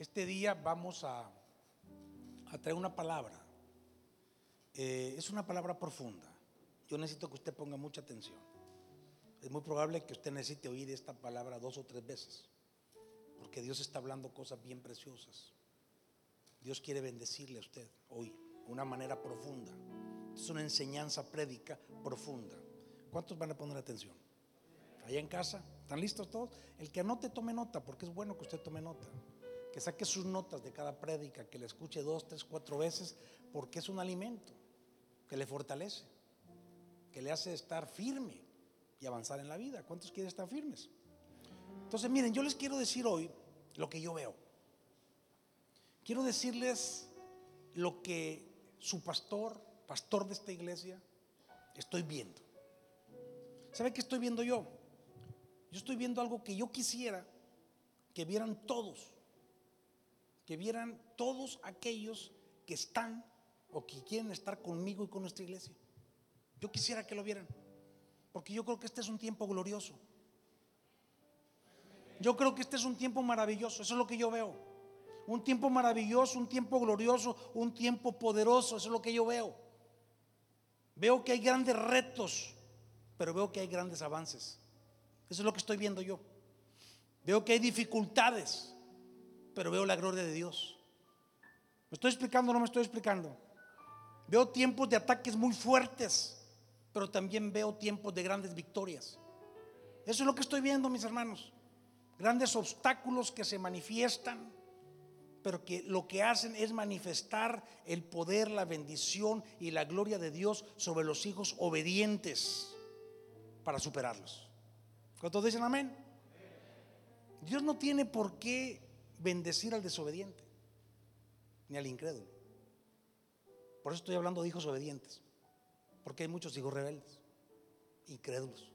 Este día vamos a, traer una palabra. Eh, es una palabra profunda. Yo necesito que usted ponga mucha atención. Es muy probable que usted necesite oír esta palabra dos o tres veces, porque Dios está hablando cosas bien preciosas. Dios quiere bendecirle a usted hoy de una manera profunda. Es una enseñanza prédica profunda. ¿Cuántos van a poner atención? Allá en casa, ¿están listos todos? El que anote, tome nota, porque es bueno que usted tome nota. Que saque sus notas de cada prédica, que le escuche dos, tres, cuatro veces, porque es un alimento que le fortalece, que le hace estar firme y avanzar en la vida. ¿Cuántos quieren estar firmes? Entonces, miren, yo les quiero decir hoy lo que yo veo. Quiero decirles lo que su pastor, pastor de esta iglesia, estoy viendo. ¿Sabe qué estoy viendo yo? Yo estoy viendo algo que yo quisiera que vieran todos, que vieran todos aquellos que están o que quieren estar conmigo y con nuestra iglesia. Yo quisiera que lo vieran, porque yo creo que este es un tiempo glorioso. Yo creo que este es un tiempo maravilloso, eso es lo que yo veo. Un tiempo maravilloso, un tiempo glorioso, un tiempo poderoso, eso es lo que yo veo. Veo que hay grandes retos, pero veo que hay grandes avances. Eso es lo que estoy viendo yo. Veo que hay dificultades, pero veo la gloria de Dios. ¿Me estoy explicando o no me estoy explicando? Veo tiempos de ataques muy fuertes, pero también veo tiempos de grandes victorias. Eso es lo que estoy viendo, mis hermanos. Grandes obstáculos que se manifiestan, pero que lo que hacen es manifestar el poder, la bendición y la gloria de Dios sobre los hijos obedientes para superarlos. ¿Cuántos dicen amén? Dios no tiene por qué bendecir al desobediente ni al incrédulo. Por eso estoy hablando de hijos obedientes, porque hay muchos hijos rebeldes, incrédulos.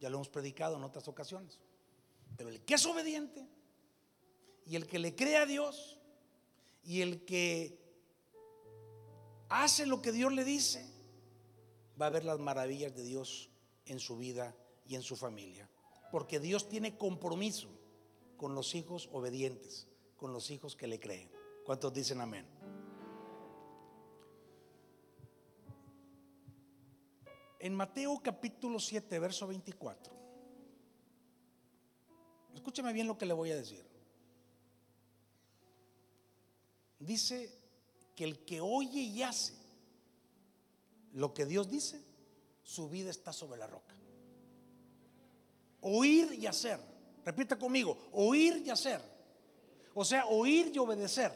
Ya lo hemos predicado en otras ocasiones. Pero el que es obediente y el que le cree a Dios y el que hace lo que Dios le dice, va a ver las maravillas de Dios en su vida y en su familia. Porque Dios tiene compromiso con los hijos obedientes, con los hijos que le creen. ¿Cuántos dicen amén? En Mateo capítulo 7, verso 24. Escúcheme bien lo que le voy a decir. Dice que el que oye y hace lo que Dios dice, su vida está sobre la roca. Oír y hacer. Repita conmigo, oír y hacer. O sea, oír y obedecer.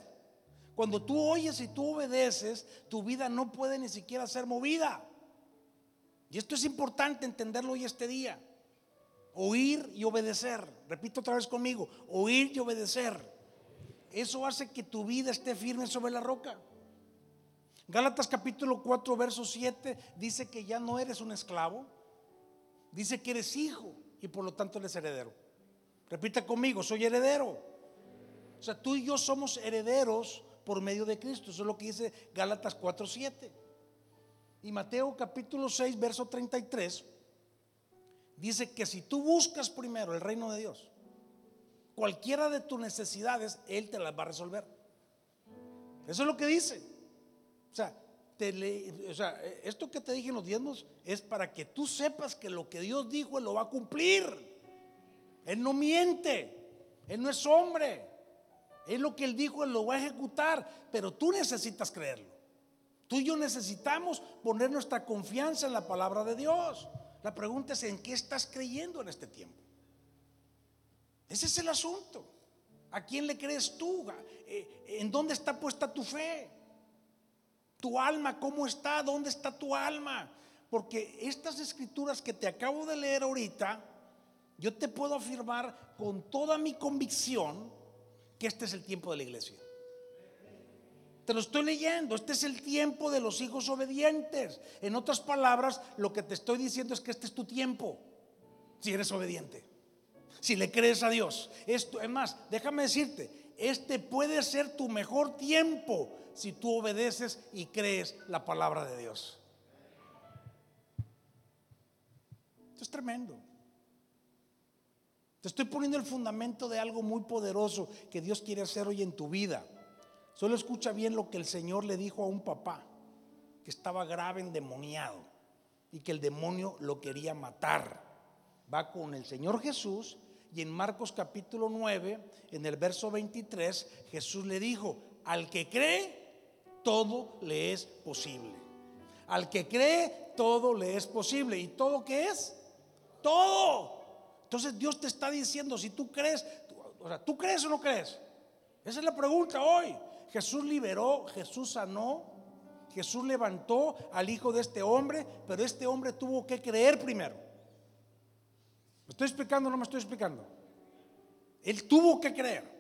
Cuando tú oyes y tú obedeces, tu vida no puede ni siquiera ser movida. Y esto es importante entenderlo hoy este día. Oír y obedecer. Repito otra vez conmigo, oír y obedecer. Eso hace que tu vida esté firme sobre la roca. Gálatas capítulo 4, verso 7 dice que ya no eres un esclavo. Dice que eres hijo y por lo tanto eres heredero. Repita conmigo, soy heredero. O sea, tú y yo somos herederos por medio de Cristo. Eso es lo que dice Gálatas 4, 7. Y Mateo capítulo 6, verso 33, dice que si tú buscas primero el reino de Dios, cualquiera de tus necesidades, Él te las va a resolver. Eso es lo que dice. O sea, o sea, esto que te dije en los diezmos es para que tú sepas que lo que Dios dijo Él lo va a cumplir. Él no miente, Él no es hombre. Es lo que Él dijo, Él lo va a ejecutar, pero tú necesitas creerlo. Tú y yo necesitamos poner nuestra confianza en la palabra de Dios. La pregunta es, ¿en qué estás creyendo en este tiempo? Ese es el asunto. ¿A quién le crees tú? Eh, ¿En dónde está puesta tu fe? Tu alma, ¿cómo está? ¿Dónde está tu alma? Porque estas escrituras que te acabo de leer ahorita, yo te puedo afirmar con toda mi convicción que este es el tiempo de la iglesia. Te lo estoy leyendo. Este es el tiempo de los hijos obedientes. En otras palabras, lo que te estoy diciendo es que este es tu tiempo. Si eres obediente. Si le crees a Dios. Esto, es más, déjame decirte, este puede ser tu mejor tiempo si tú obedeces y crees la palabra de Dios. Esto es tremendo. Te estoy poniendo el fundamento de algo muy poderoso que Dios quiere hacer hoy en tu vida. Solo escucha bien lo que el Señor le dijo a un papá que estaba grave endemoniado y que el demonio lo quería matar. Va con el Señor Jesús y en Marcos capítulo 9, en el verso 23, Jesús le dijo, al que cree, todo le es posible. Al que cree, todo le es posible. ¿Y todo qué es? Todo. Entonces Dios te está diciendo, si tú crees, o sea, ¿tú crees o no crees? Esa es la pregunta hoy. Jesús liberó, Jesús sanó, Jesús levantó al hijo de este hombre, pero este hombre tuvo que creer primero. ¿Me estoy explicando o no me estoy explicando? Él tuvo que creer.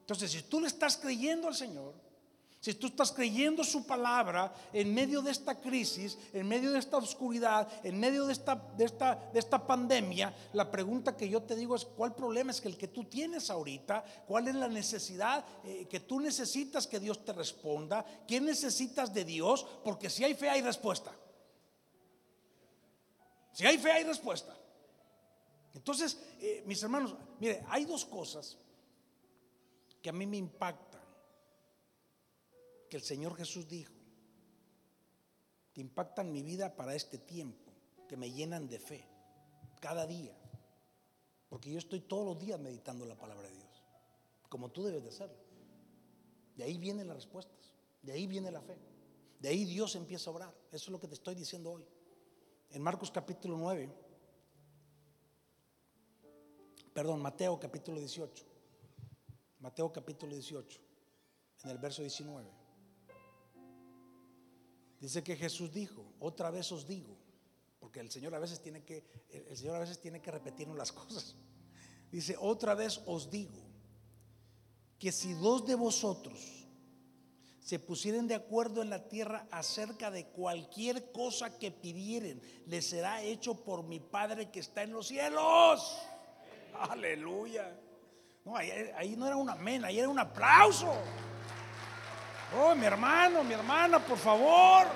Entonces, si tú le estás creyendo al Señor, si tú estás creyendo su palabra en medio de esta crisis, en medio de esta oscuridad, en medio de esta, de esta, de esta pandemia, la pregunta que yo te digo es, ¿cuál problema es el que tú tienes ahorita? ¿Cuál es la necesidad eh, que tú necesitas que Dios te responda? ¿Qué necesitas de Dios? Porque si hay fe hay respuesta. Si hay fe hay respuesta. Entonces, eh, mis hermanos, mire, hay dos cosas que a mí me impactan que el Señor Jesús dijo, que impactan mi vida para este tiempo, que me llenan de fe, cada día. Porque yo estoy todos los días meditando la palabra de Dios, como tú debes de hacerlo. De ahí vienen las respuestas, de ahí viene la fe, de ahí Dios empieza a obrar. Eso es lo que te estoy diciendo hoy. En Marcos capítulo 9, perdón, Mateo capítulo 18, Mateo capítulo 18, en el verso 19. Dice que Jesús dijo, otra vez os digo, porque el Señor a veces tiene que, el Señor a veces tiene que repetirnos las cosas. Dice, otra vez os digo, que si dos de vosotros se pusieren de acuerdo en la tierra acerca de cualquier cosa que pidieren, les será hecho por mi Padre que está en los cielos. Aleluya. No, ahí, ahí no era un amén, ahí era un aplauso. Oh, mi hermano, mi hermana, por favor.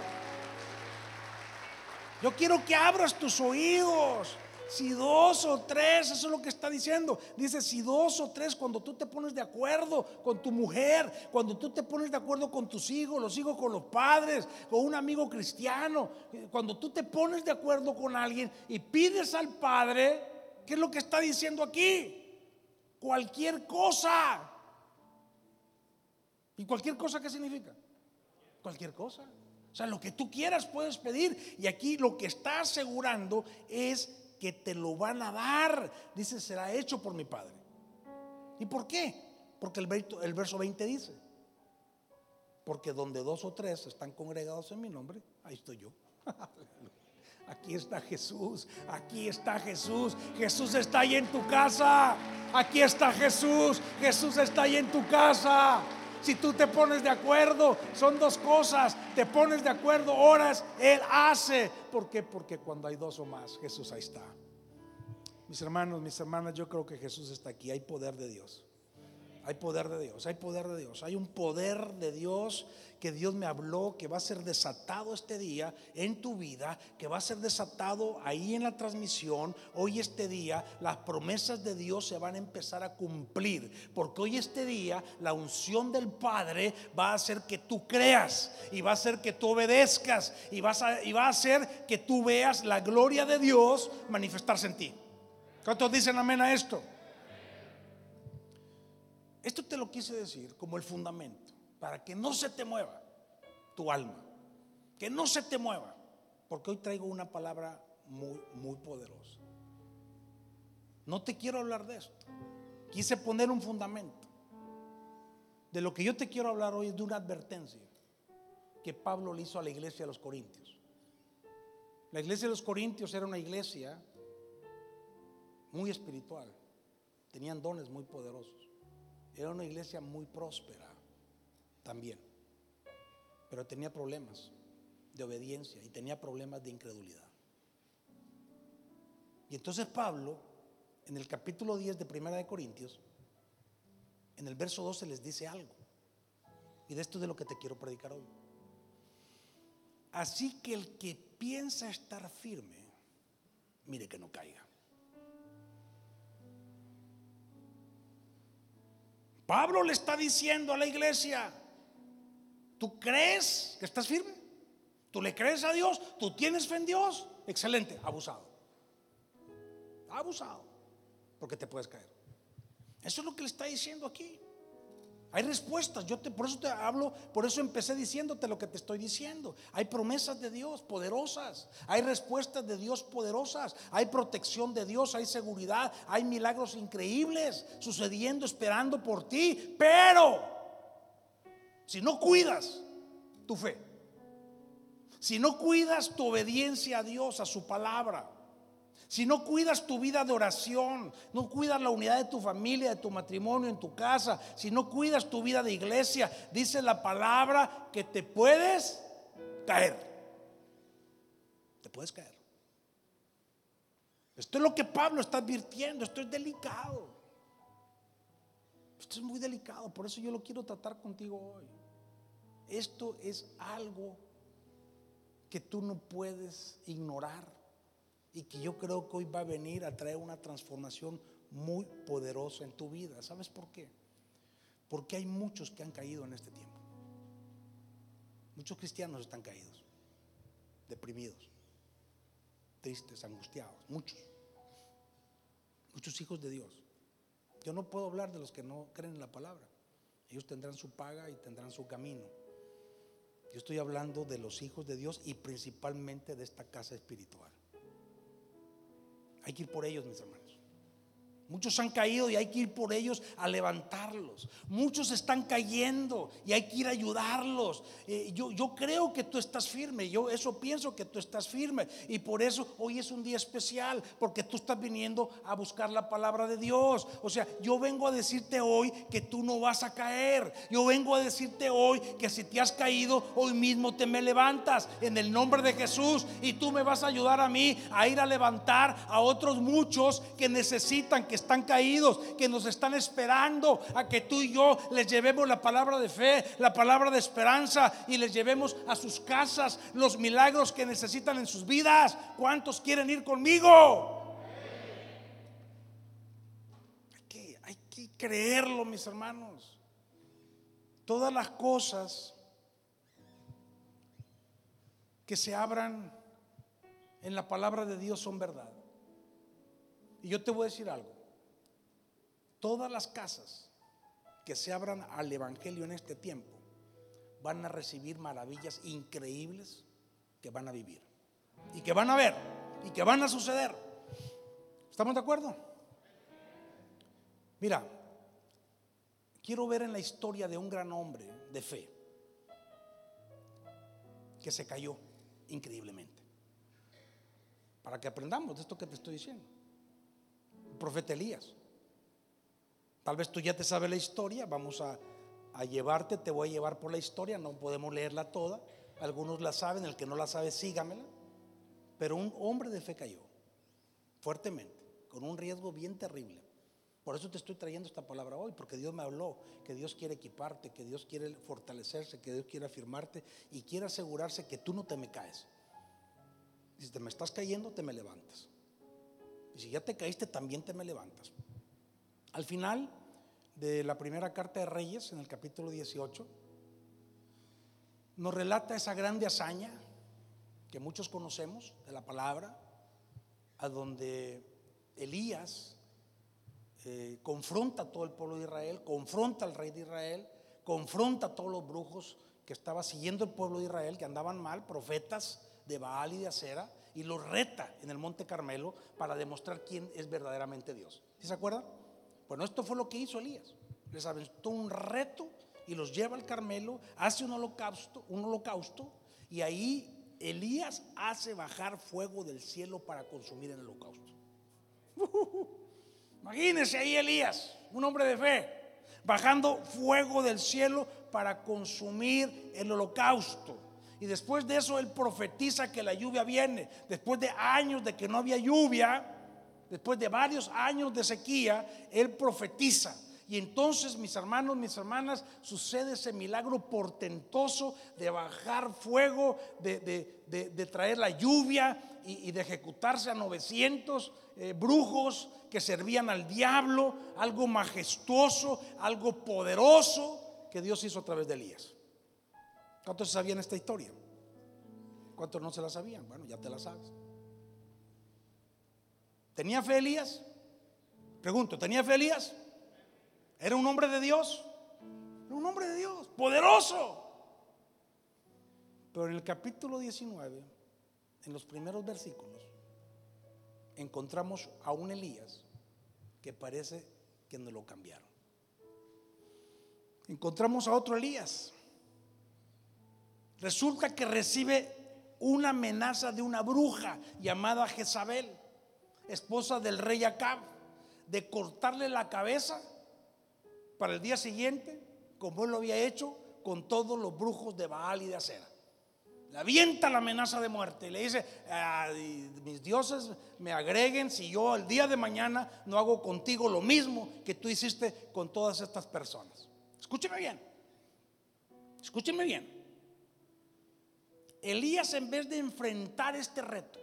Yo quiero que abras tus oídos. Si dos o tres, eso es lo que está diciendo. Dice, si dos o tres, cuando tú te pones de acuerdo con tu mujer, cuando tú te pones de acuerdo con tus hijos, los hijos con los padres, con un amigo cristiano, cuando tú te pones de acuerdo con alguien y pides al Padre, ¿qué es lo que está diciendo aquí? Cualquier cosa. ¿Y cualquier cosa qué significa? Cualquier cosa. O sea, lo que tú quieras puedes pedir. Y aquí lo que está asegurando es que te lo van a dar. Dice, será hecho por mi Padre. ¿Y por qué? Porque el, verso 20 dice, porque donde dos o tres están congregados en mi nombre, ahí estoy yo. Aquí está Jesús, aquí está Jesús, Jesús está ahí en tu casa, aquí está Jesús, Jesús está ahí en tu casa. Si tú te pones de acuerdo, son dos cosas. Te pones de acuerdo, horas, Él hace. ¿Por qué? Porque cuando hay dos o más, Jesús ahí está. Mis hermanos, mis hermanas, yo creo que Jesús está aquí. Hay poder de Dios. Hay poder de Dios, hay poder de Dios. Hay un poder de Dios que Dios me habló, que va a ser desatado este día en tu vida, que va a ser desatado ahí en la transmisión. Hoy este día las promesas de Dios se van a empezar a cumplir, porque hoy este día la unción del Padre va a hacer que tú creas y va a hacer que tú obedezcas y, a, y va a hacer que tú veas la gloria de Dios manifestarse en ti. ¿Cuántos dicen amén a esto? Esto te lo quise decir como el fundamento, para que no se te mueva tu alma, que no se te mueva, porque hoy traigo una palabra muy, muy poderosa. No te quiero hablar de esto, quise poner un fundamento. De lo que yo te quiero hablar hoy es de una advertencia que Pablo le hizo a la iglesia de los Corintios. La iglesia de los Corintios era una iglesia muy espiritual, tenían dones muy poderosos. Era una iglesia muy próspera también, pero tenía problemas de obediencia y tenía problemas de incredulidad. Y entonces Pablo, en el capítulo 10 de Primera de Corintios, en el verso 12 les dice algo. Y de esto es de lo que te quiero predicar hoy. Así que el que piensa estar firme, mire que no caiga. Pablo le está diciendo a la iglesia, ¿tú crees que estás firme? ¿Tú le crees a Dios? ¿Tú tienes fe en Dios? Excelente, abusado. Abusado, porque te puedes caer. Eso es lo que le está diciendo aquí. Hay respuestas. Yo te, por eso te hablo, por eso empecé diciéndote lo que te estoy diciendo. Hay promesas de Dios poderosas. Hay respuestas de Dios poderosas. Hay protección de Dios. Hay seguridad. Hay milagros increíbles sucediendo, esperando por ti. Pero si no cuidas tu fe, si no cuidas tu obediencia a Dios, a su palabra, si no cuidas tu vida de oración, no cuidas la unidad de tu familia, de tu matrimonio, en tu casa, si no cuidas tu vida de iglesia, dice la palabra que te puedes caer. Te puedes caer. Esto es lo que Pablo está advirtiendo, esto es delicado. Esto es muy delicado, por eso yo lo quiero tratar contigo hoy. Esto es algo que tú no puedes ignorar y que yo creo que hoy va a venir a traer una transformación muy poderosa en tu vida. ¿Sabes por qué? Porque hay muchos que han caído en este tiempo. Muchos cristianos están caídos, deprimidos, tristes, angustiados, muchos. Muchos hijos de Dios. Yo no puedo hablar de los que no creen en la palabra. Ellos tendrán su paga y tendrán su camino. Yo estoy hablando de los hijos de Dios y principalmente de esta casa espiritual. Hay que ir por ellos, mis hermanos. Muchos han caído y hay que ir por ellos a levantarlos. Muchos están cayendo y hay que ir a ayudarlos. Eh, yo, yo creo que tú estás firme. Yo eso pienso que tú estás firme. Y por eso hoy es un día especial. Porque tú estás viniendo a buscar la palabra de Dios. O sea, yo vengo a decirte hoy que tú no vas a caer. Yo vengo a decirte hoy que si te has caído, hoy mismo te me levantas en el nombre de Jesús. Y tú me vas a ayudar a mí a ir a levantar a otros muchos que necesitan que están caídos, que nos están esperando a que tú y yo les llevemos la palabra de fe, la palabra de esperanza y les llevemos a sus casas los milagros que necesitan en sus vidas. ¿Cuántos quieren ir conmigo? Hay que, creerlo, mis hermanos. Todas las cosas que se abran en la palabra de Dios son verdad. Y yo te voy a decir algo todas las casas que se abran al Evangelio en este tiempo van a recibir maravillas increíbles que van a vivir y que van a ver y que van a suceder. ¿Estamos de acuerdo? Mira, quiero ver en la historia de un gran hombre de fe que se cayó increíblemente. Para que aprendamos de esto que te estoy diciendo. El profeta Elías. Tal vez tú ya te sabes la historia, vamos a, llevarte, te voy a llevar por la historia, no podemos leerla toda, algunos la saben, el que no la sabe, sígamela. Pero un hombre de fe cayó, fuertemente, con un riesgo bien terrible. Por eso te estoy trayendo esta palabra hoy, porque Dios me habló que Dios quiere equiparte, que Dios quiere fortalecerse, que Dios quiere afirmarte y quiere asegurarse que tú no te me caes. Si te me estás cayendo, te me levantas. Y si ya te caíste, también te me levantas. Al final de la primera carta de Reyes, en el capítulo 18, nos relata esa grande hazaña que muchos conocemos de la palabra, a donde Elías eh, confronta a todo el pueblo de Israel, confronta al rey de Israel, confronta a todos los brujos que estaba siguiendo el pueblo de Israel, que andaban mal, profetas de Baal y de Acera, y los reta en el monte Carmelo para demostrar quién es verdaderamente Dios. ¿Sí se acuerdan? Bueno, esto fue lo que hizo Elías. Les aventó un reto y los lleva al Carmelo, hace un holocausto, un holocausto y ahí Elías hace bajar fuego del cielo para consumir el holocausto. Imagínense ahí Elías, un hombre de fe, bajando fuego del cielo para consumir el holocausto. Y después de eso él profetiza que la lluvia viene. Después de años de que no había lluvia, después de varios años de sequía, él profetiza Y entonces, mis hermanos, mis hermanas, sucede ese milagro portentoso de bajar fuego, de, traer la lluvia y, de ejecutarse a 900 eh, brujos que servían al diablo, algo majestuoso, algo poderoso que Dios hizo a través de Elías. ¿Cuántos sabían esta historia? ¿Cuántos no se la sabían? Bueno, ya te la sabes. ¿Tenía fe Elías? Pregunto, ¿tenía fe Elías? ¿Era un hombre de Dios? Era un hombre de Dios, poderoso. Pero en el capítulo 19, en los primeros versículos, encontramos a un Elías que parece que no lo cambiaron. Encontramos a otro Elías. Resulta que recibe una amenaza de una bruja llamada Jezabel, esposa del rey Acab, de cortarle la cabeza para el día siguiente, como él lo había hecho con todos los brujos de Baal y de Acera. Le avienta la amenaza de muerte y le dice, mis dioses me agreguen si yo el día de mañana no hago contigo lo mismo que tú hiciste con todas estas personas. Escúcheme bien, escúcheme bien. Elías en vez de enfrentar este reto,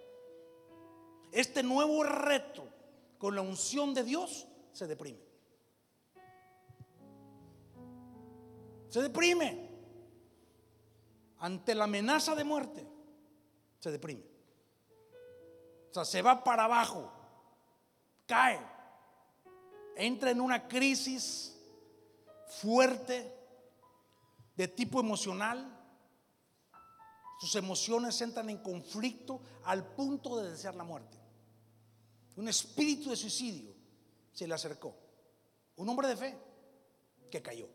este nuevo reto con la unción de Dios, se deprime. Se deprime. Ante la amenaza de muerte, se deprime. O sea, se va para abajo, cae, entra en una crisis fuerte de tipo emocional sus emociones entran en conflicto al punto de desear la muerte. Un espíritu de suicidio se le acercó. Un hombre de fe que cayó.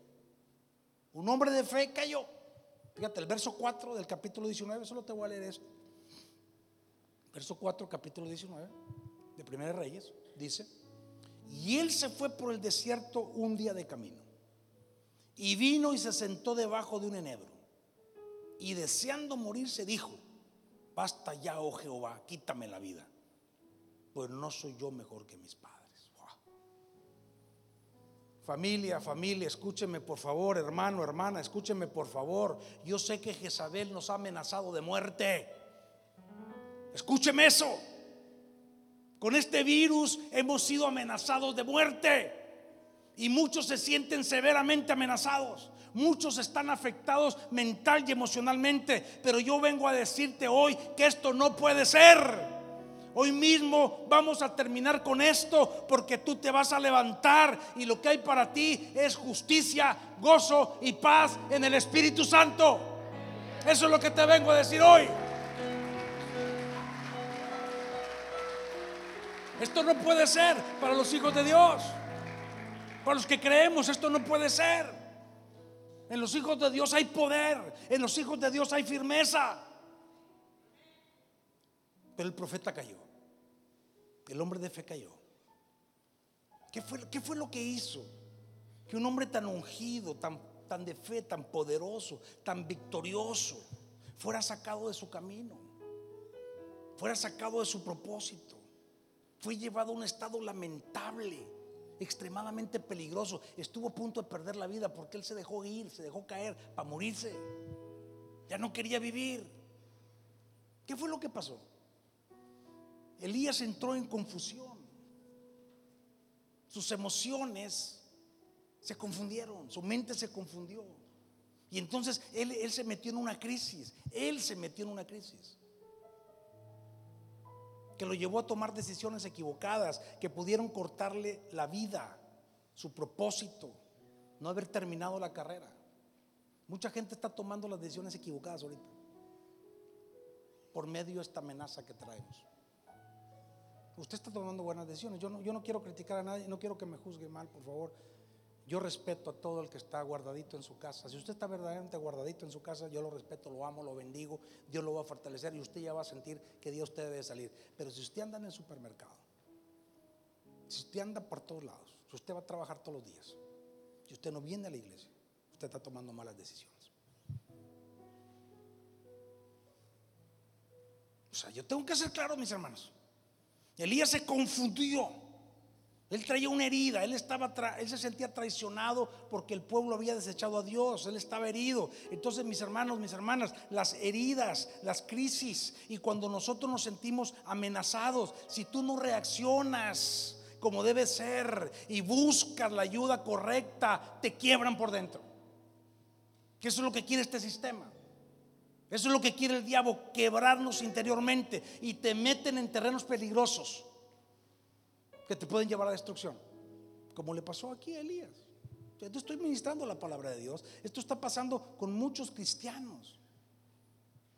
Un hombre de fe cayó. Fíjate, el verso 4 del capítulo 19, solo te voy a leer esto. Verso 4, capítulo 19 de Primera Reyes, dice, y él se fue por el desierto un día de camino, y vino y se sentó debajo de un enebro y deseando morirse dijo, basta ya, oh Jehová, quítame la vida, pues no soy yo mejor que mis padres. Familia, familia, escúcheme por favor, hermano, hermana, escúcheme por favor. Yo sé que Jezabel nos ha amenazado de muerte. Escúcheme eso. Con este virus hemos sido amenazados de muerte. Y muchos se sienten severamente amenazados. Muchos están afectados mental y emocionalmente, pero yo vengo a decirte hoy que esto no puede ser. Hoy mismo vamos a terminar con esto porque tú te vas a levantar y lo que hay para ti es justicia, gozo y paz en el Espíritu Santo. Eso es lo que te vengo a decir hoy. Esto no puede ser para los hijos de Dios. Para los que creemos, esto no puede ser. En los hijos de Dios hay poder. En los hijos de Dios hay firmeza. Pero el profeta cayó. El hombre de fe cayó. ¿Qué fue, qué fue lo que hizo? Que un hombre tan ungido, tan, tan de fe, tan poderoso, tan victorioso, fuera sacado de su camino. Fuera sacado de su propósito. Fue llevado a un estado lamentable extremadamente peligroso. Estuvo a punto de perder la vida porque él se dejó ir, se dejó caer para morirse. Ya no quería vivir. ¿Qué fue lo que pasó? Elías entró en confusión. Sus emociones se confundieron, su mente se confundió. Y entonces él, se metió en una crisis. Él se metió en una crisis que lo llevó a tomar decisiones equivocadas, que pudieron cortarle la vida, su propósito, no haber terminado la carrera. Mucha gente está tomando las decisiones equivocadas ahorita, por medio de esta amenaza que traemos. Usted está tomando buenas decisiones. Yo no, yo no quiero criticar a nadie, no quiero que me juzgue mal, por favor. Yo respeto a todo el que está guardadito en su casa. Si usted está verdaderamente guardadito en su casa, yo lo respeto, lo amo, lo bendigo. Dios lo va a fortalecer y usted ya va a sentir que Dios usted debe salir. Pero si usted anda en el supermercado, si usted anda por todos lados, si usted va a trabajar todos los días, si usted no viene a la iglesia, usted está tomando malas decisiones. O sea, yo tengo que ser claro, mis hermanos. Elías se confundió. Él traía una herida, él estaba él se sentía traicionado porque el pueblo había desechado a Dios, él estaba herido. Entonces, mis hermanos, mis hermanas, las heridas, las crisis y cuando nosotros nos sentimos amenazados, si tú no reaccionas como debe ser y buscas la ayuda correcta, te quiebran por dentro. Que eso es lo que quiere este sistema. Eso es lo que quiere el diablo, quebrarnos interiormente y te meten en terrenos peligrosos que te pueden llevar a destrucción, como le pasó aquí a Elías. Yo estoy ministrando la palabra de Dios. Esto está pasando con muchos cristianos.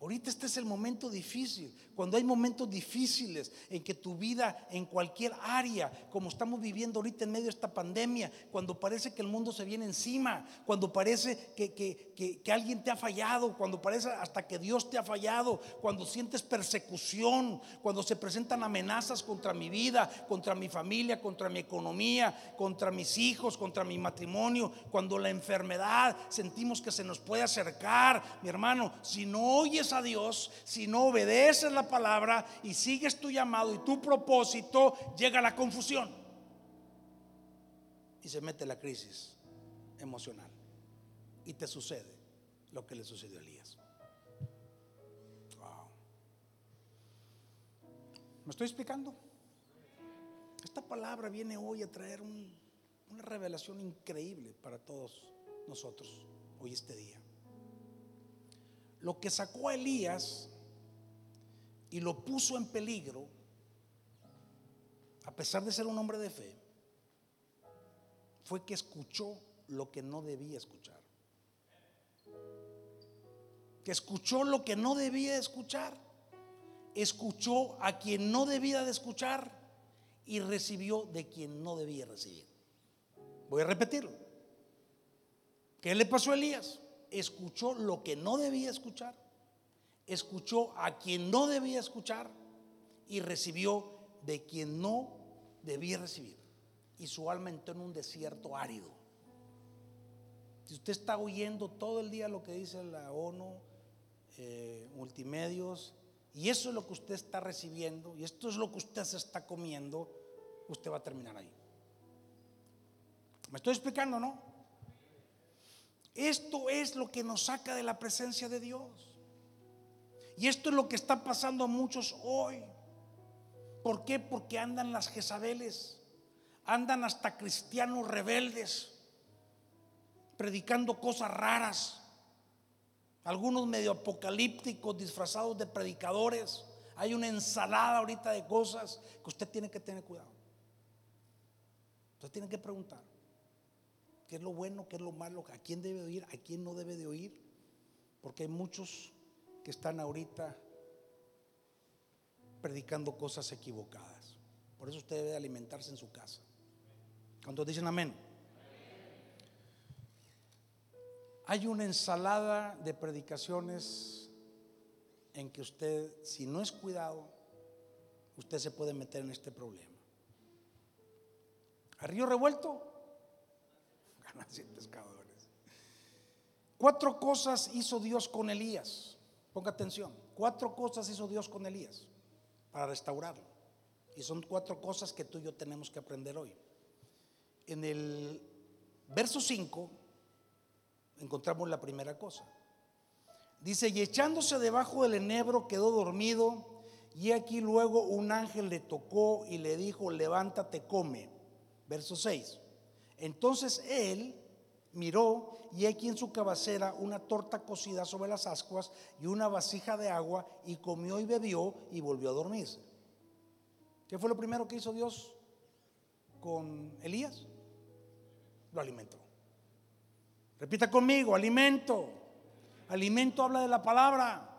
Ahorita este es el momento difícil, cuando hay momentos difíciles en que tu vida en cualquier área, como estamos viviendo ahorita en medio de esta pandemia, cuando parece que el mundo se viene encima, cuando parece que, que, alguien te ha fallado, cuando parece hasta que Dios te ha fallado, cuando sientes persecución, cuando se presentan amenazas contra mi vida, contra mi familia, contra mi economía, contra mis hijos, contra mi matrimonio, cuando la enfermedad sentimos que se nos puede acercar, mi hermano, si no oyes a Dios, si no obedeces la palabra y sigues tu llamado y tu propósito, llega la confusión. Y se mete la crisis emocional. Y te sucede lo que le sucedió a Elías. ¿Me estoy explicando? Esta palabra viene hoy a traer una revelación increíble para todos nosotros hoy este día lo que sacó a Elías y lo puso en peligro, a pesar de ser un hombre de fe, fue que escuchó lo que no debía escuchar. Que escuchó lo que no debía escuchar. Escuchó a quien no debía de escuchar y recibió de quien no debía recibir. Voy a repetirlo. ¿Qué le pasó a Elías? Escuchó lo que no debía escuchar, escuchó a quien no debía escuchar y recibió de quien no debía recibir. Y su alma entró en un desierto árido. Si usted está oyendo todo el día lo que dice la ONU, eh, multimedios, y eso es lo que usted está recibiendo, y esto es lo que usted se está comiendo, usted va a terminar ahí. ¿Me estoy explicando, no? Esto es lo que nos saca de la presencia de Dios. Y esto es lo que está pasando a muchos hoy. ¿Por qué? Porque andan las Jezabeles, andan hasta cristianos rebeldes, predicando cosas raras, algunos medio apocalípticos disfrazados de predicadores. Hay una ensalada ahorita de cosas que usted tiene que tener cuidado. Usted tiene que preguntar qué es lo bueno, qué es lo malo, a quién debe de oír, a quién no debe de oír, porque hay muchos que están ahorita predicando cosas equivocadas. Por eso usted debe alimentarse en su casa. ¿Cuántos dicen amén? Hay una ensalada de predicaciones en que usted, si no es cuidado, usted se puede meter en este problema. A río revuelto, pescadores. Cuatro cosas hizo Dios con Elías. Ponga atención. Cuatro cosas hizo Dios con Elías para restaurarlo. Y son cuatro cosas que tú y yo tenemos que aprender hoy. En el verso 5 encontramos la primera cosa. Dice, y echándose debajo del enebro quedó dormido, y aquí luego un ángel le tocó y le dijo, levántate, come. Verso 6. Entonces él miró y aquí en su cabecera una torta cocida sobre las ascuas y una vasija de agua y comió y bebió y volvió a dormirse. ¿Qué fue lo primero que hizo Dios con Elías? Lo alimentó. Repita conmigo, alimento. Alimento habla de la palabra.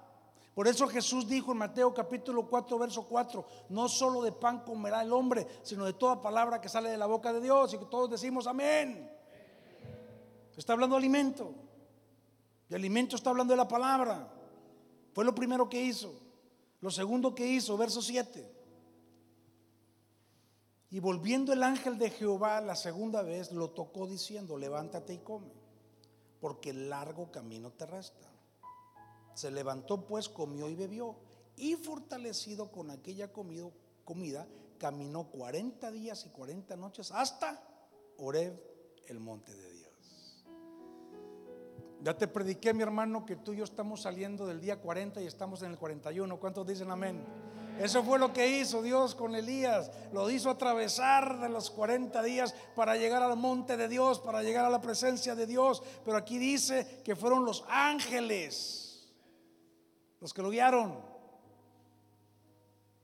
Por eso Jesús dijo en Mateo capítulo 4, verso 4, no solo de pan comerá el hombre, sino de toda palabra que sale de la boca de Dios y que todos decimos amén. Está hablando de alimento. Y alimento está hablando de la palabra. Fue lo primero que hizo. Lo segundo que hizo, verso 7. Y volviendo el ángel de Jehová la segunda vez, lo tocó diciendo, levántate y come, porque el largo camino te resta. Se levantó pues, comió y bebió, y fortalecido con aquella comida, caminó 40 días y 40 noches hasta Oreb, el monte de Dios. Ya te prediqué, mi hermano, que tú y yo estamos saliendo del día 40 y estamos en el 41. ¿Cuántos dicen amén? Eso fue lo que hizo Dios con Elías. Lo hizo atravesar de los 40 días para llegar al monte de Dios, para llegar a la presencia de Dios. Pero aquí dice que fueron los ángeles los que lo guiaron.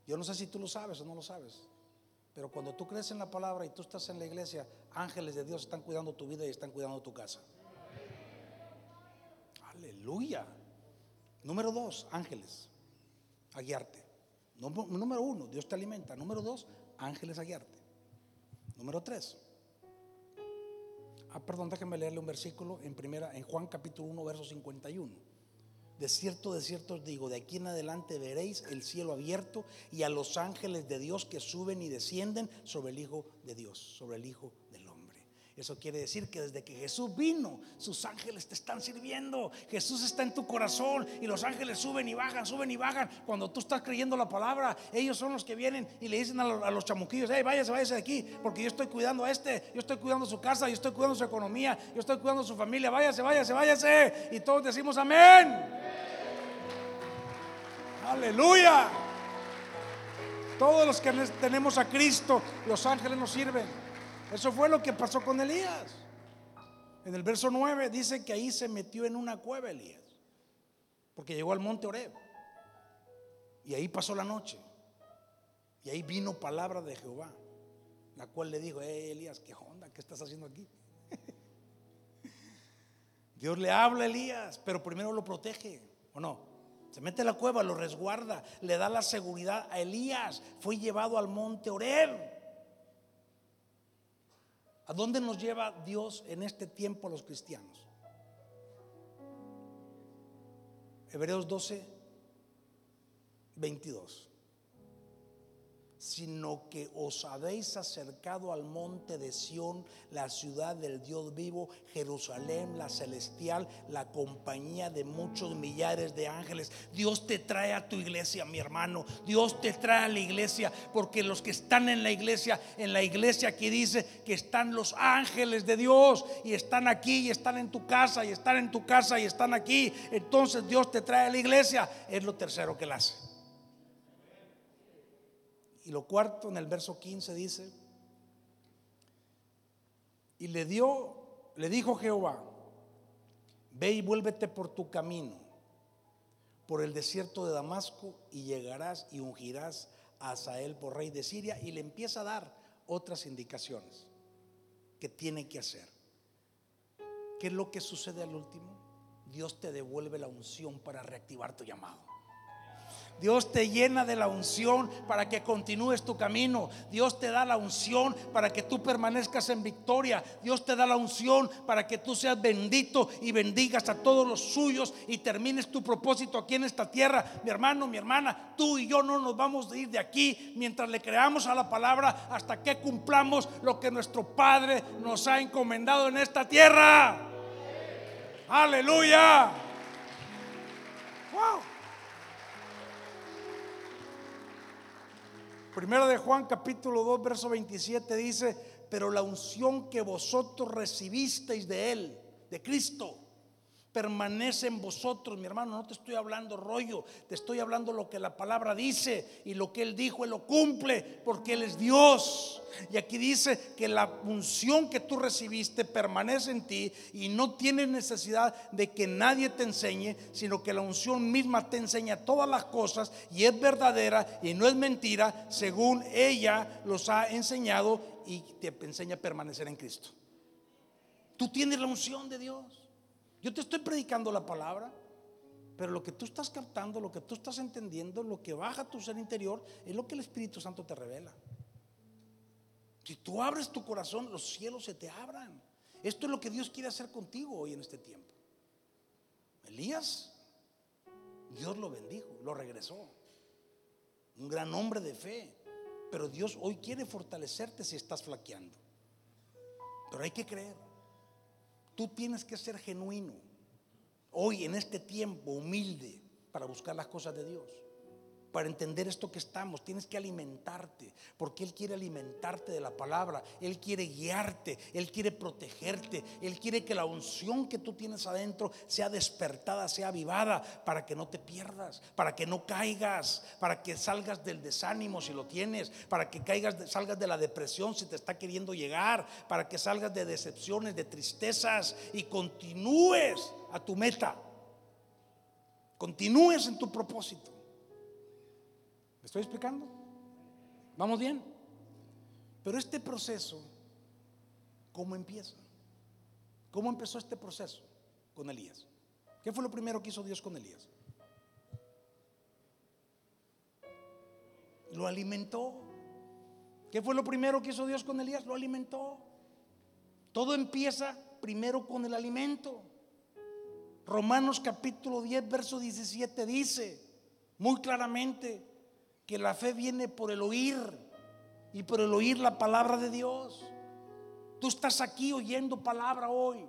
Yo no sé si tú lo sabes o no lo sabes. Pero cuando tú crees en la palabra y tú estás en la iglesia, ángeles de Dios están cuidando tu vida y están cuidando tu casa. Aleluya. Número dos, ángeles a guiarte. Número uno, Dios te alimenta. Número dos, ángeles a guiarte. Número tres. Ah, perdón, déjenme leerle un versículo en primera, en Juan capítulo 1, verso 51. De cierto, de cierto os digo, de aquí en adelante veréis el cielo abierto y a los ángeles de Dios que suben y descienden sobre el Hijo de Dios, sobre el Hijo eso quiere decir que desde que Jesús vino, sus ángeles te están sirviendo. Jesús está en tu corazón y los ángeles suben y bajan, suben y bajan. Cuando tú estás creyendo la palabra, ellos son los que vienen y le dicen a los, chamuquillos, hey, váyase, váyase de aquí, porque yo estoy cuidando a este, yo estoy cuidando su casa, yo estoy cuidando su economía, yo estoy cuidando su familia, váyase, váyase, váyase. Y todos decimos amén. Aleluya. Todos los que tenemos a Cristo, los ángeles nos sirven. Eso fue lo que pasó con Elías. En el verso 9 dice que ahí se metió en una cueva Elías, porque llegó al monte Oreb. Y ahí pasó la noche. Y ahí vino palabra de Jehová, la cual le dijo, hey Elías, ¿qué onda? ¿Qué estás haciendo aquí? Dios le habla a Elías, pero primero lo protege, ¿o no? Se mete en la cueva, lo resguarda, le da la seguridad a Elías. Fue llevado al monte Oreb. ¿A dónde nos lleva Dios en este tiempo a los cristianos? Hebreos 12, 22 sino que os habéis acercado al monte de Sión, la ciudad del Dios vivo, Jerusalén, la celestial, la compañía de muchos millares de ángeles. Dios te trae a tu iglesia, mi hermano. Dios te trae a la iglesia, porque los que están en la iglesia, en la iglesia aquí dice que están los ángeles de Dios y están aquí y están en tu casa y están en tu casa y están aquí. Entonces Dios te trae a la iglesia. Es lo tercero que él hace. Y lo cuarto, en el verso 15 dice, y le dio, le dijo Jehová, ve y vuélvete por tu camino, por el desierto de Damasco, y llegarás y ungirás a Asael por rey de Siria, y le empieza a dar otras indicaciones que tiene que hacer. ¿Qué es lo que sucede al último? Dios te devuelve la unción para reactivar tu llamado. Dios te llena de la unción para que continúes tu camino. Dios te da la unción para que tú permanezcas en victoria. Dios te da la unción para que tú seas bendito y bendigas a todos los suyos y termines tu propósito aquí en esta tierra. Mi hermano, mi hermana, tú y yo no nos vamos a ir de aquí mientras le creamos a la palabra hasta que cumplamos lo que nuestro Padre nos ha encomendado en esta tierra. Aleluya. Wow. Primero de Juan capítulo 2 verso 27 dice, pero la unción que vosotros recibisteis de Él, de Cristo, permanece en vosotros, mi hermano. No te estoy hablando rollo, te estoy hablando lo que la palabra dice y lo que Él dijo, Él lo cumple porque Él es Dios. Y aquí dice que la unción que tú recibiste permanece en ti y no tienes necesidad de que nadie te enseñe, sino que la unción misma te enseña todas las cosas y es verdadera y no es mentira, según ella los ha enseñado y te enseña a permanecer en Cristo. Tú tienes la unción de Dios. Yo te estoy predicando la palabra, pero lo que tú estás captando, lo que tú estás entendiendo, lo que baja tu ser interior, es lo que el Espíritu Santo te revela. Si tú abres tu corazón, los cielos se te abran. Esto es lo que Dios quiere hacer contigo hoy en este tiempo. Elías, Dios lo bendijo, lo regresó. Un gran hombre de fe. Pero Dios hoy quiere fortalecerte si estás flaqueando. Pero hay que creer. Tú tienes que ser genuino. Hoy, en este tiempo, humilde para buscar las cosas de Dios. Para entender esto que estamos. Tienes que alimentarte, porque Él quiere alimentarte de la palabra. Él quiere guiarte, Él quiere protegerte, Él quiere que la unción que tú tienes adentro sea despertada, sea avivada, para que no te pierdas, para que no caigas, para que salgas del desánimo si lo tienes, para que caigas, salgas de la depresión si te está queriendo llegar, para que salgas de decepciones, de tristezas y continúes a tu meta. Continúes en tu propósito. ¿Me estoy explicando? ¿Vamos bien? Pero este proceso, ¿cómo empieza? ¿Cómo empezó este proceso con Elías? ¿Qué fue lo primero que hizo Dios con Elías? Lo alimentó. ¿Qué fue lo primero que hizo Dios con Elías? Lo alimentó. Todo empieza primero con el alimento. Romanos capítulo 10, verso 17 dice muy claramente, que la fe viene por el oír y por el oír la palabra de Dios. Tú estás aquí oyendo palabra hoy.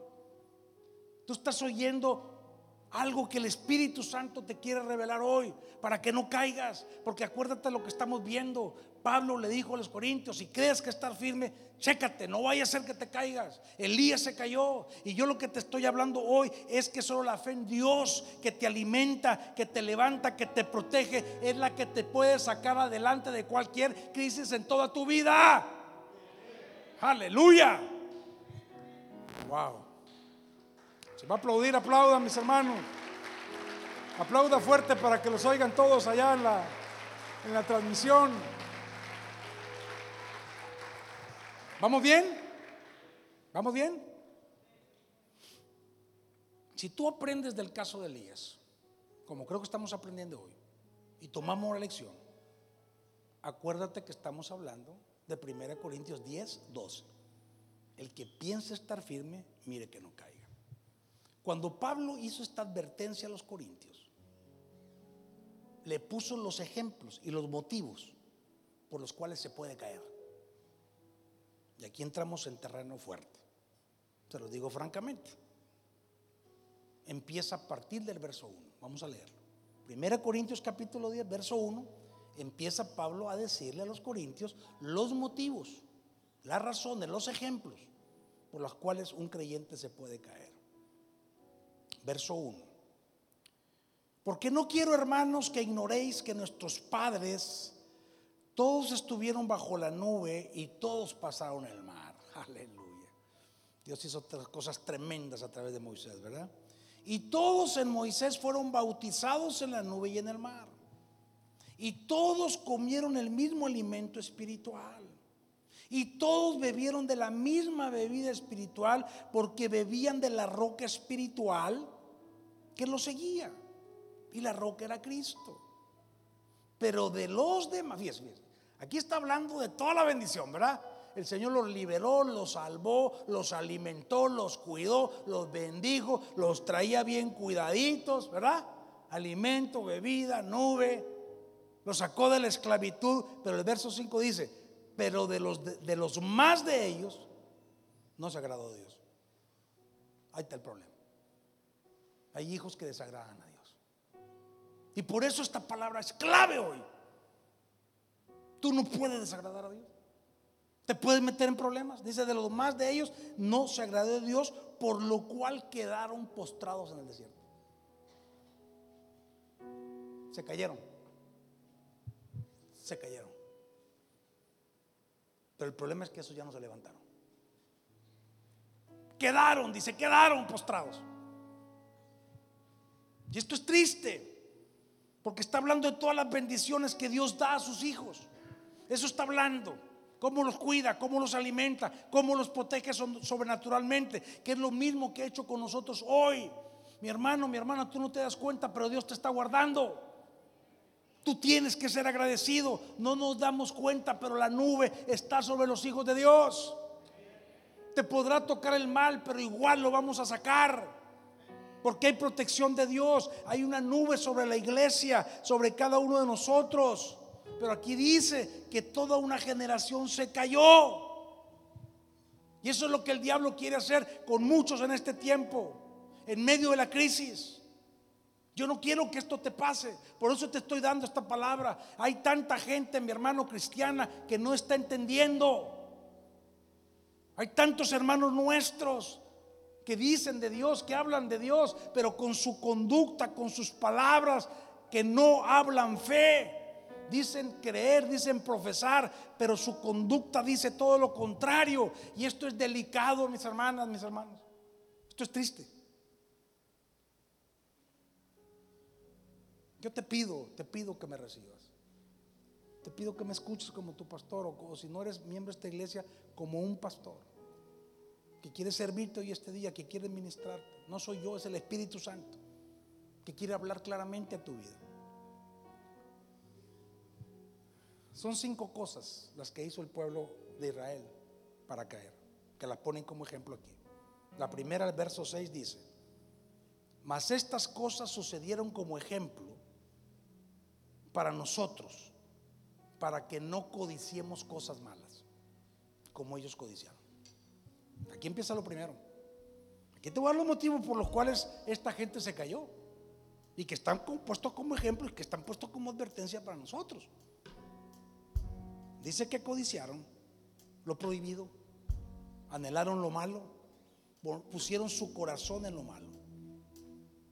Tú estás oyendo algo que el Espíritu Santo te quiere revelar hoy para que no caigas. Porque acuérdate lo que estamos viendo. Pablo le dijo a los corintios, si crees que estar firme, chécate, no vaya a ser que te caigas. Elías se cayó. Y yo lo que te estoy hablando hoy es que solo la fe en Dios que te alimenta, que te levanta, que te protege, es la que te puede sacar adelante de cualquier crisis en toda tu vida. Aleluya. Wow. Se va a aplaudir, aplaudan mis hermanos. Aplauda fuerte para que los oigan todos allá en la, en la transmisión. ¿Vamos bien? ¿Vamos bien? Si tú aprendes del caso de Elías, como creo que estamos aprendiendo hoy, y tomamos la lección, acuérdate que estamos hablando de 1 Corintios 10, 12. El que piense estar firme, mire que no caiga. Cuando Pablo hizo esta advertencia a los corintios, le puso los ejemplos y los motivos por los cuales se puede caer. Y aquí entramos en terreno fuerte. Se lo digo francamente. Empieza a partir del verso 1. Vamos a leerlo. Primera Corintios capítulo 10, verso 1. Empieza Pablo a decirle a los corintios los motivos, las razones, los ejemplos por los cuales un creyente se puede caer verso 1. Porque no quiero, hermanos, que ignoréis que nuestros padres todos estuvieron bajo la nube y todos pasaron el mar. Aleluya. Dios hizo cosas tremendas a través de Moisés, ¿verdad? Y todos en Moisés fueron bautizados en la nube y en el mar. Y todos comieron el mismo alimento espiritual. Y todos bebieron de la misma bebida espiritual porque bebían de la roca espiritual que lo seguía. Y la roca era Cristo. Pero de los demás, aquí está hablando de toda la bendición, ¿verdad? El Señor los liberó, los salvó, los alimentó, los cuidó, los bendijo, los traía bien cuidaditos, ¿verdad? Alimento, bebida, nube, los sacó de la esclavitud. Pero el verso 5 dice, pero de los, de, los más de ellos no se agradó Dios. Ahí está el problema. Hay hijos que desagradan a Dios. Y por eso esta palabra es clave hoy. Tú no puedes desagradar a Dios. Te puedes meter en problemas. Dice, de los más de ellos no se agradó a Dios, por lo cual quedaron postrados en el desierto. Se cayeron. Se cayeron. Pero el problema es que esos ya no se levantaron. Quedaron, dice, quedaron postrados. Y esto es triste, porque está hablando de todas las bendiciones que Dios da a sus hijos. Eso está hablando. Cómo los cuida, cómo los alimenta, cómo los protege sobrenaturalmente, que es lo mismo que ha hecho con nosotros hoy. Mi hermano, mi hermana, tú no te das cuenta, pero Dios te está guardando. Tú tienes que ser agradecido. No nos damos cuenta, pero la nube está sobre los hijos de Dios. Te podrá tocar el mal, pero igual lo vamos a sacar. Porque hay protección de Dios. Hay una nube sobre la iglesia, sobre cada uno de nosotros. Pero aquí dice que toda una generación se cayó. Y eso es lo que el diablo quiere hacer con muchos en este tiempo, en medio de la crisis. Yo no quiero que esto te pase. Por eso te estoy dando esta palabra. Hay tanta gente, mi hermano cristiana, que no está entendiendo. Hay tantos hermanos nuestros que dicen de Dios, que hablan de Dios, pero con su conducta, con sus palabras, que no hablan fe. Dicen creer, dicen profesar, pero su conducta dice todo lo contrario. Y esto es delicado, mis hermanas, mis hermanos. Esto es triste. Yo te pido, te pido que me recibas. Te pido que me escuches como tu pastor o, si no eres miembro de esta iglesia, como un pastor que quiere servirte hoy este día, que quiere ministrarte. No soy yo, es el Espíritu Santo que quiere hablar claramente a tu vida. Son cinco cosas las que hizo el pueblo de Israel para caer, que las ponen como ejemplo aquí. La primera, el verso 6 dice, mas estas cosas sucedieron como ejemplo para nosotros, para que no codiciemos cosas malas, como ellos codiciaron. Aquí empieza lo primero. Aquí te voy a dar los motivos por los cuales esta gente se cayó y que están puestos como ejemplo y que están puestos como advertencia para nosotros. Dice que codiciaron lo prohibido, anhelaron lo malo, pusieron su corazón en lo malo.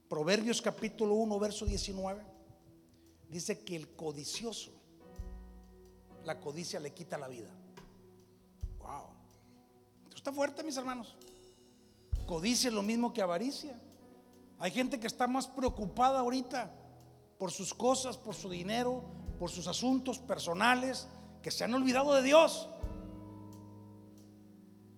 Proverbios capítulo 1, verso 19, dice que el codicioso, la codicia le quita la vida. Wow. Está fuerte, mis hermanos. Codicia es lo mismo que avaricia. Hay gente que está más preocupada ahorita por sus cosas, por su dinero, por sus asuntos personales, que se han olvidado de Dios.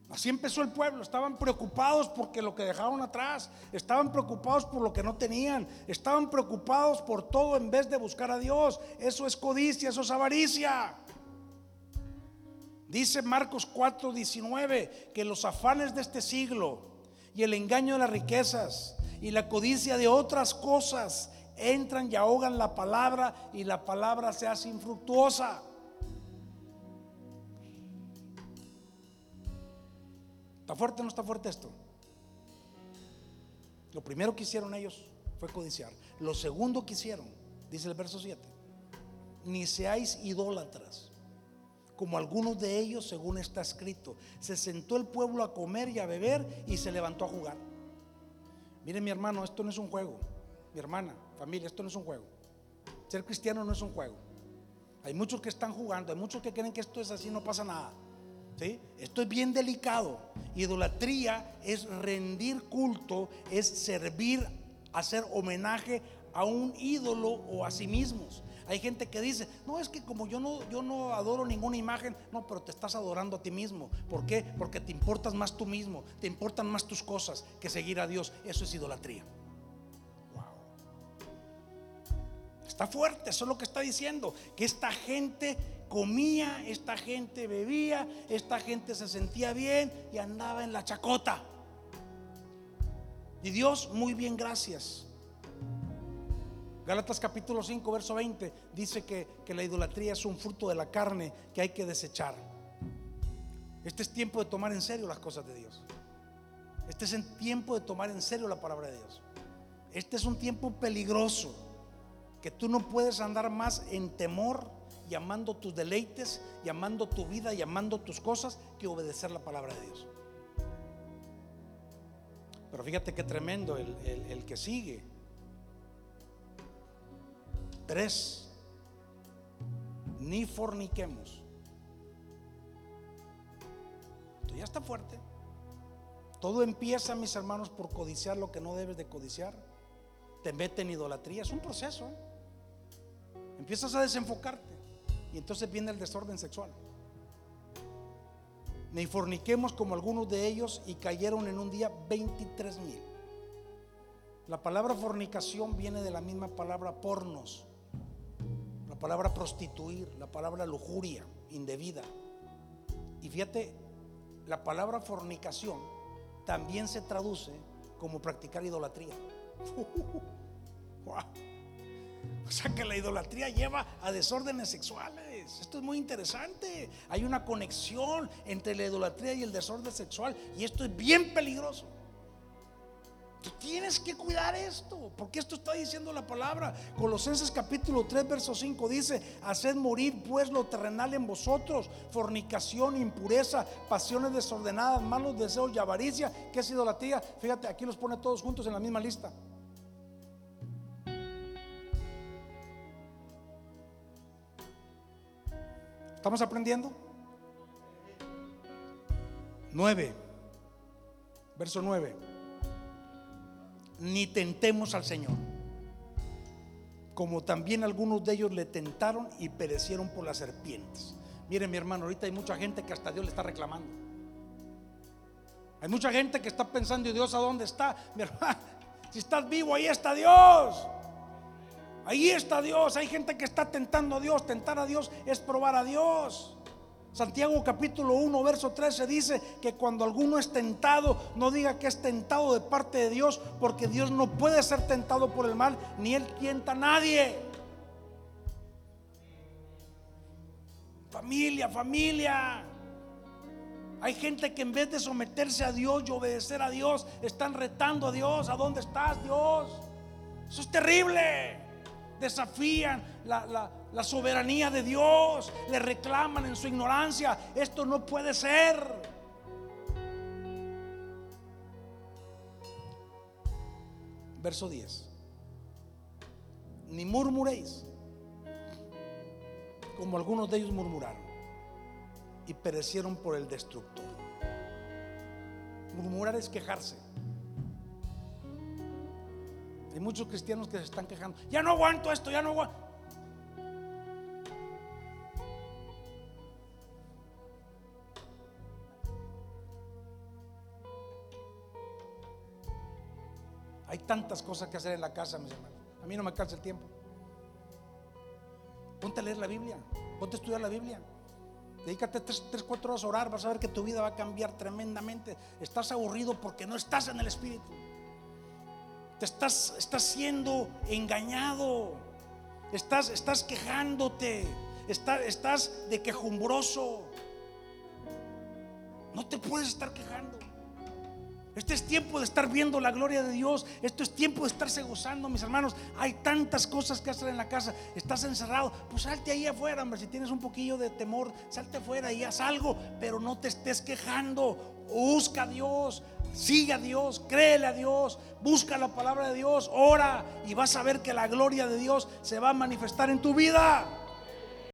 Así empezó el pueblo, estaban preocupados porque lo que dejaron atrás, estaban preocupados por lo que no tenían, estaban preocupados por todo en vez de buscar a Dios. Eso es codicia, eso es avaricia. Dice Marcos 4, 19 que los afanes de este siglo y el engaño de las riquezas y la codicia de otras cosas entran y ahogan la palabra y la palabra se hace infructuosa. ¿Está fuerte o no está fuerte esto? Lo primero que hicieron ellos fue codiciar. Lo segundo que hicieron, dice el verso 7, ni seáis idólatras, como algunos de ellos, según está escrito. Se sentó el pueblo a comer y a beber y se levantó a jugar. Mire mi hermano, esto no es un juego. Mi hermana, familia, esto no es un juego. Ser cristiano no es un juego. Hay muchos que están jugando, hay muchos que creen que esto es así, no pasa nada. Esto es bien delicado. Idolatría es rendir culto, es servir, hacer homenaje a un ídolo o a sí mismos. Hay gente que dice, no, es que como yo no, yo no adoro ninguna imagen, no, pero te estás adorando a ti mismo. ¿Por qué? Porque te importas más tú mismo, te importan más tus cosas que seguir a Dios. Eso es idolatría. Wow. Está fuerte, eso es lo que está diciendo, que esta gente comía, esta gente bebía, esta gente se sentía bien y andaba en la chacota. Y Dios, muy bien, gracias. Gálatas capítulo 5, verso 20 dice que, que la idolatría es un fruto de la carne que hay que desechar. Este es tiempo de tomar en serio las cosas de Dios. Este es el tiempo de tomar en serio la palabra de Dios. Este es un tiempo peligroso que tú no puedes andar más en temor llamando tus deleites, llamando tu vida, llamando tus cosas, que obedecer la palabra de Dios. Pero fíjate qué tremendo el, el que sigue. Tres, ni forniquemos. Esto ya está fuerte. Todo empieza, mis hermanos, por codiciar lo que no debes de codiciar. Te meten en idolatría. Es un proceso. Empiezas a desenfocarte. Y entonces viene el desorden sexual. Ni forniquemos como algunos de ellos y cayeron en un día 23 mil. La palabra fornicación viene de la misma palabra pornos, la palabra prostituir, la palabra lujuria indebida. Y fíjate, la palabra fornicación también se traduce como practicar idolatría. O sea que la idolatría lleva a desórdenes sexuales. Esto es muy interesante. Hay una conexión entre la idolatría y el desorden sexual. Y esto es bien peligroso. Tú tienes que cuidar esto, porque esto está diciendo la palabra. Colosenses capítulo 3, verso 5 dice, haced morir pues lo terrenal en vosotros, fornicación, impureza, pasiones desordenadas, malos deseos y avaricia, que es idolatría. Fíjate, aquí los pone todos juntos en la misma lista. ¿Estamos aprendiendo? 9, verso 9 ni tentemos al Señor, como también algunos de ellos le tentaron y perecieron por las serpientes. Miren mi hermano, ahorita hay mucha gente que hasta Dios le está reclamando. Hay mucha gente que está pensando, ¿y Dios a dónde está? Mi hermano, si estás vivo, ahí está Dios. Ahí está Dios. Hay gente que está tentando a Dios. Tentar a Dios es probar a Dios. Santiago capítulo 1, verso 13 dice que cuando alguno es tentado, no diga que es tentado de parte de Dios, porque Dios no puede ser tentado por el mal, ni Él tienta a nadie. Familia, familia. Hay gente que en vez de someterse a Dios y obedecer a Dios, están retando a Dios. ¿A dónde estás, Dios? Eso es terrible. Desafían la, la, soberanía de Dios, le reclaman en su ignorancia, esto no puede ser. Verso 10. Ni murmuréis, como algunos de ellos murmuraron, y perecieron por el destructor. Murmurar es quejarse. Hay muchos cristianos que se están quejando. Ya no aguanto esto, ya no aguanto. Hay tantas cosas que hacer en la casa, mis hermanos. A mí no me alcanza el tiempo. Ponte a leer la Biblia, ponte a estudiar la Biblia. Dedícate tres, tres, cuatro horas a orar, vas a ver que tu vida va a cambiar tremendamente. Estás aburrido porque no estás en el Espíritu. Te estás, estás siendo engañado. Estás, estás quejándote. Estás, estás de quejumbroso. No te puedes estar quejando. Este es tiempo de estar viendo la gloria de Dios. Esto es tiempo de estarse gozando, mis hermanos. Hay tantas cosas que hacer en la casa. Estás encerrado, pues salte ahí afuera, hombre. Si tienes un poquillo de temor, salte afuera y haz algo, pero no te estés quejando. Busca a Dios, sigue a Dios, créele a Dios, busca la palabra de Dios, ora y vas a ver que la gloria de Dios se va a manifestar en tu vida.